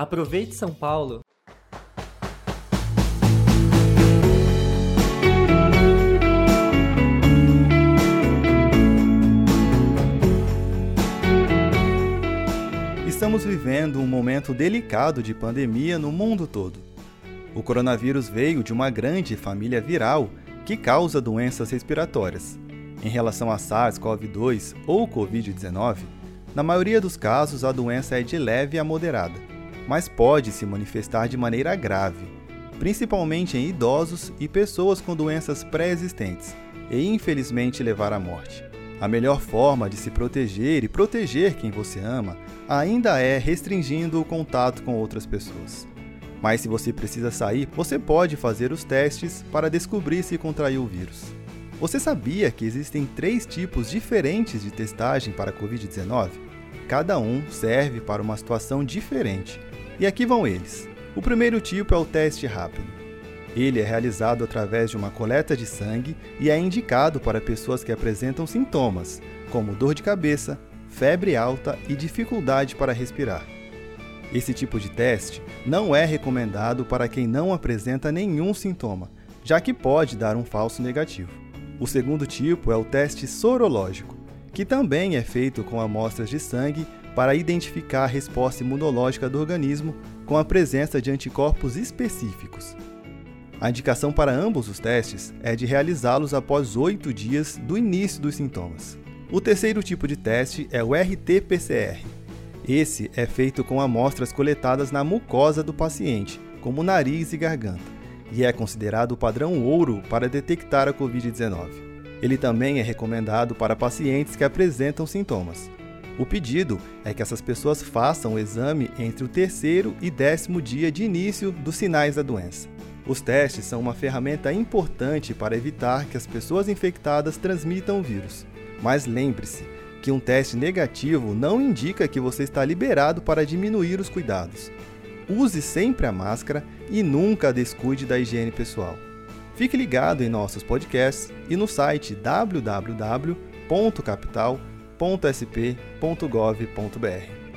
Aproveite São Paulo! Estamos vivendo um momento delicado de pandemia no mundo todo. O coronavírus veio de uma grande família viral que causa doenças respiratórias. Em relação a SARS-CoV-2 ou Covid-19, na maioria dos casos a doença é de leve a moderada, mas pode se manifestar de maneira grave, principalmente em idosos e pessoas com doenças pré-existentes, e infelizmente levar à morte. A melhor forma de se proteger e proteger quem você ama ainda é restringindo o contato com outras pessoas. Mas se você precisa sair, você pode fazer os testes para descobrir se contraiu o vírus. Você sabia que existem três tipos diferentes de testagem para a Covid-19? Cada um serve para uma situação diferente. E aqui vão eles. O primeiro tipo é o teste rápido. Ele é realizado através de uma coleta de sangue e é indicado para pessoas que apresentam sintomas, como dor de cabeça, febre alta e dificuldade para respirar. Esse tipo de teste não é recomendado para quem não apresenta nenhum sintoma, já que pode dar um falso negativo. O segundo tipo é o teste sorológico, que também é feito com amostras de sangue para identificar a resposta imunológica do organismo com a presença de anticorpos específicos. A indicação para ambos os testes é de realizá-los após oito dias do início dos sintomas. O terceiro tipo de teste é o RT-PCR. Esse é feito com amostras coletadas na mucosa do paciente, como nariz e garganta, e é considerado o padrão ouro para detectar a Covid-19. Ele também é recomendado para pacientes que apresentam sintomas. O pedido é que essas pessoas façam o exame entre o terceiro e décimo dia de início dos sinais da doença. Os testes são uma ferramenta importante para evitar que as pessoas infectadas transmitam o vírus. Mas lembre-se que um teste negativo não indica que você está liberado para diminuir os cuidados. Use sempre a máscara e nunca descuide da higiene pessoal. Fique ligado em nossos podcasts e no site www.capital.sp.gov.br.